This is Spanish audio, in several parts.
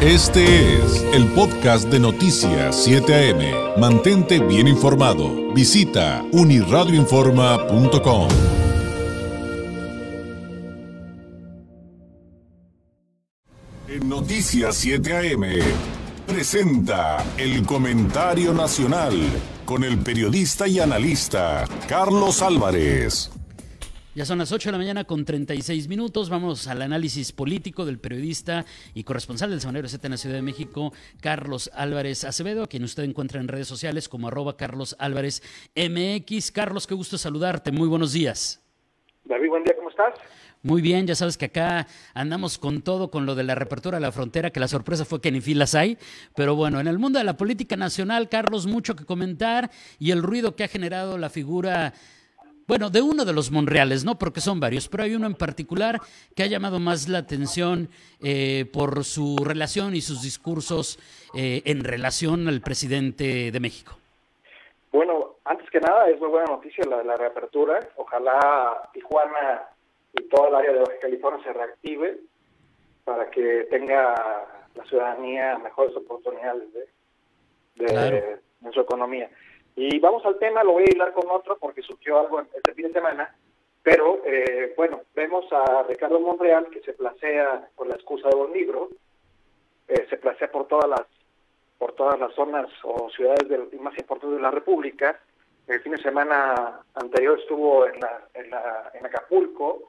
Este es el podcast de Noticias 7 AM. Mantente bien informado. Visita uniradioinforma.com. En Noticias 7 AM presenta el comentario nacional con el periodista y analista Carlos Álvarez. Ya son las 8 de la mañana con 36 minutos. Vamos al análisis político del periodista y corresponsal del Semanero Z en la Ciudad de México, Carlos Álvarez Acevedo, a quien usted encuentra en redes sociales como arroba Carlos Álvarez MX. Carlos, qué gusto saludarte. Muy buenos días. David, buen día, ¿cómo estás? Muy bien, ya sabes que acá andamos con todo, con lo de la reapertura de la frontera, que la sorpresa fue que ni filas hay. Pero bueno, en el mundo de la política nacional, Carlos, mucho que comentar y el ruido que ha generado la figura bueno, de uno de los Monreales, ¿no? Porque son varios, pero hay uno en particular que ha llamado más la atención eh, por su relación y sus discursos eh, en relación al presidente de México. Bueno, antes que nada, es muy buena noticia la, la reapertura. Ojalá Tijuana y toda el área de Baja California se reactive para que tenga la ciudadanía mejores oportunidades de, de su economía. Y vamos al tema, lo voy a hilar con otro porque surgió algo este fin de semana, pero eh, bueno, vemos a Ricardo Monreal que se placea con la excusa de un libro, eh, se placea por todas las por todas las zonas o ciudades más importantes de la República. El fin de semana anterior estuvo en, la, en, la, en Acapulco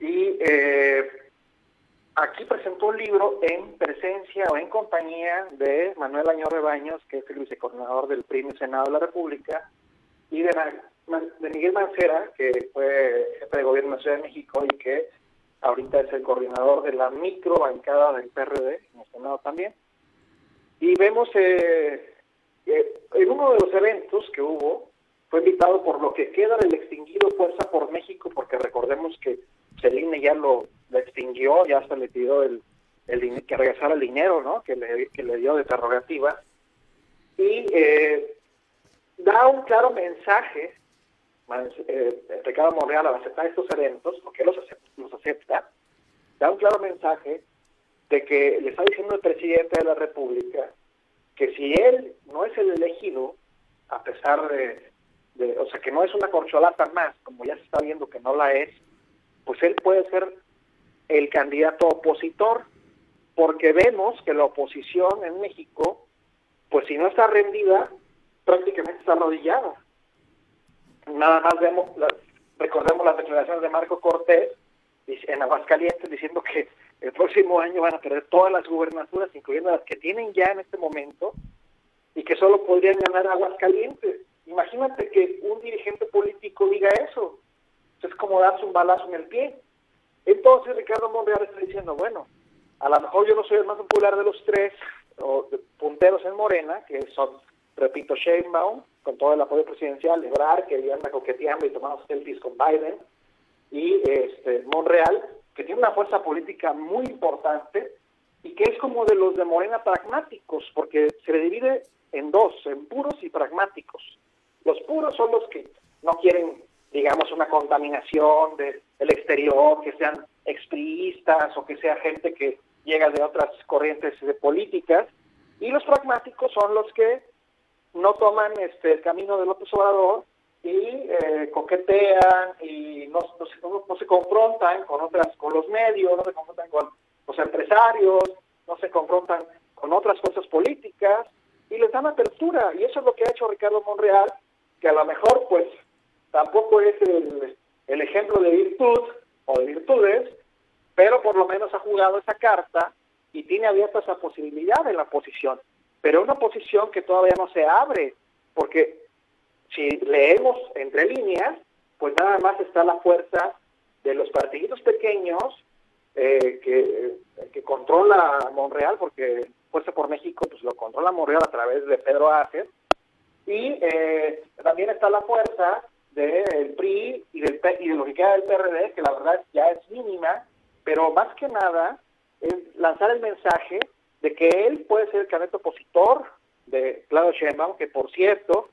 y eh, Aquí presentó un libro en presencia o en compañía de Manuel Añor Baños, que es el vicecoordinador del en Senado de la República, y de, de Miguel Mancera, que fue jefe de gobierno de la Ciudad de México y que ahorita es el coordinador de la microbancada del PRD en el Senado también. Y vemos eh, eh, en uno de los eventos que hubo, fue invitado por lo que queda del extinguido Fuerza por México, porque recordemos que Celine ya lo, extinguió, ya se le pidió el, el, que regresara el dinero ¿no? que, le, que le dio de prerrogativa. Y eh, da un claro mensaje, eh, Ricardo Monreal, al aceptar estos eventos, porque los acepta, los acepta, da un claro mensaje de que le está diciendo el presidente de la República que si él no es el elegido, a pesar de, o sea, que no es una corcholata más, como ya se está viendo que no la es, pues él puede ser el candidato opositor, porque vemos que la oposición en México, pues si no está rendida, prácticamente está arrodillada. Nada más vemos, recordemos las declaraciones de Marco Cortés en Aguascalientes diciendo que el próximo año van a perder todas las gubernaturas, incluyendo las que tienen ya en este momento, y que solo podrían ganar Aguascalientes. Imagínate que un dirigente político diga eso es como darse balazo en el pie. Entonces Ricardo Monreal está diciendo, bueno, a lo mejor yo no soy el más popular de los tres punteros en Morena, que son, repito, Sheinbaum, con todo el apoyo presidencial, Ebrard, que ya anda coqueteando y tomando selfies con Biden, y este Monreal, que tiene una fuerza política muy importante y que es como de los de Morena pragmáticos, porque se le divide en dos, en puros y pragmáticos. Los puros son los que no quieren digamos, una contaminación del exterior, que sean expriistas o que sea gente que llega de otras corrientes de políticas, y los pragmáticos son los que no toman este el camino del López Obrador y eh, coquetean y no, no, no, se confrontan con otras con los medios, no se confrontan con los empresarios, no se confrontan con otras fuerzas políticas y les dan apertura. Y eso es lo que ha hecho Ricardo Monreal, que a lo mejor pues tampoco es el, ejemplo de virtud o de virtudes, pero por lo menos ha jugado esa carta y tiene abierta esa posibilidad en la posición. Pero una posición que todavía no se abre, porque si leemos entre líneas, pues nada más está la fuerza de los partiditos pequeños eh, que, controla Monreal, porque Fuerza por México pues lo controla Monreal a través de Pedro Ángel, y eh, también está la fuerza del PRI y, del, y de lo que queda del PRD, que la verdad ya es mínima, pero más que nada es lanzar el mensaje de que él puede ser el candidato opositor de Claudio Sheinbaum, que por cierto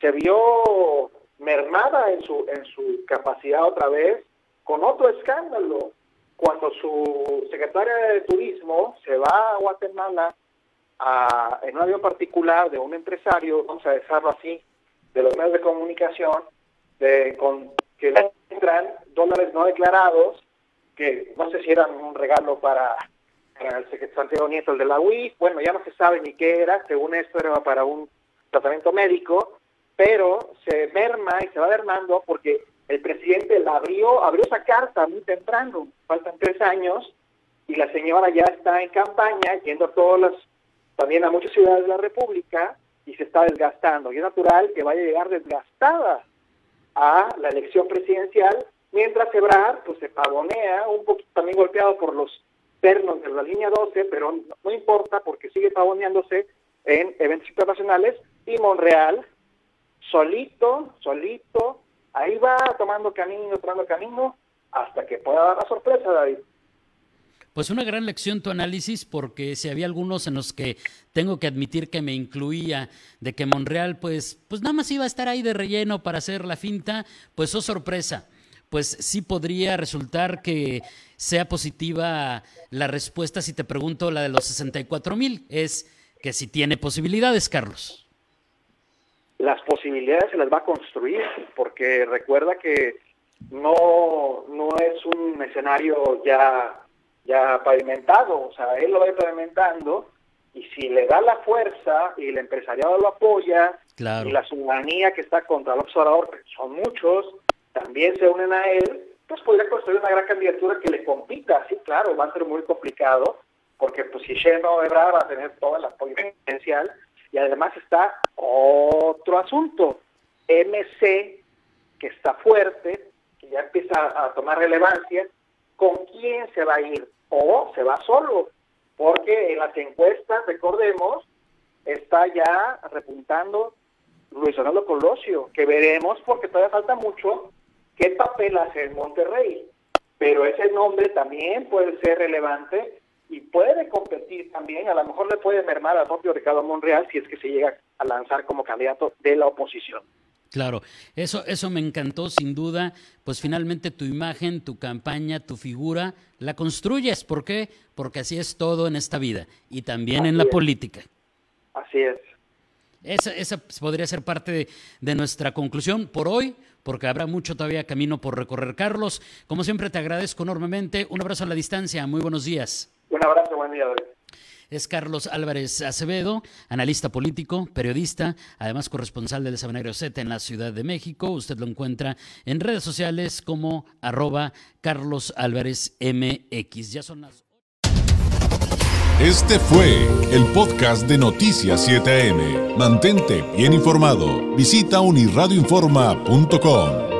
se vio mermada en su en su capacidad otra vez con otro escándalo. Cuando su secretaria de Turismo se va a Guatemala a, en un avión particular de un empresario, vamos a dejarlo así, de los medios de comunicación, de, con que entran dólares no declarados, que no sé si eran un regalo para, el secretario Santiago Nieto, el de la UIF, bueno, ya no se sabe ni qué era, según esto era para un tratamiento médico, pero se merma y se va mermando porque el presidente la abrió, abrió esa carta muy temprano, faltan tres años, y la señora ya está en campaña, yendo a todas las, también a muchas ciudades de la República, y se está desgastando. Y es natural que vaya a llegar desgastada a la elección presidencial, mientras Ebrard pues se pavonea, un poquito también golpeado por los pernos de la línea 12, pero no, importa porque sigue pavoneándose en eventos internacionales, y Monreal, solito, solito, ahí va tomando camino, tomando camino, hasta que pueda dar la sorpresa, David. Pues una gran lección tu análisis, porque si había algunos en los que tengo que admitir que me incluía, de que Monreal, pues, pues nada más iba a estar ahí de relleno para hacer la finta, pues oh sorpresa. Pues sí podría resultar que sea positiva la respuesta si te pregunto la de los 64 mil. Es que si tiene posibilidades, Carlos. Las posibilidades se las va a construir, porque recuerda que no, no es un escenario ya ya pavimentado, o sea, él lo va pavimentando y si le da la fuerza y el empresariado lo apoya y la ciudadanía que está contra el observador, que son muchos, también se unen a él, pues podría construir una gran candidatura que le compita, sí, claro, va a ser muy complicado, porque pues si Sheinbaum Ebrard va a tener todo el apoyo potencial y además está otro asunto, MC, que está fuerte, que ya empieza a tomar relevancia, se va a ir o se va solo, porque en las encuestas, recordemos, está ya repuntando Luis Fernando Colosio, que veremos porque todavía falta mucho qué papel hace en Monterrey, pero ese nombre también puede ser relevante y puede competir también, a lo mejor le puede mermar al propio Ricardo Monreal si es que se llega a lanzar como candidato de la oposición. Claro, eso, eso me encantó sin duda, pues finalmente tu imagen, tu campaña, tu figura, la construyes. ¿Por qué? Porque así es todo en esta vida y también en la política. Así es. Esa, esa podría ser parte de, de, nuestra conclusión por hoy, porque habrá mucho todavía camino por recorrer. Carlos, como siempre te agradezco enormemente. Un abrazo a la distancia. Muy buenos días. Un abrazo, buen día, David es Carlos Álvarez Acevedo, analista político, periodista, además corresponsal del Semanario Z en la Ciudad de México. Usted lo encuentra en redes sociales como arroba Carlos Álvarez MX. Ya son las... Este fue el podcast de Noticias 7am. Mantente bien informado. Visita unirradioinforma.com.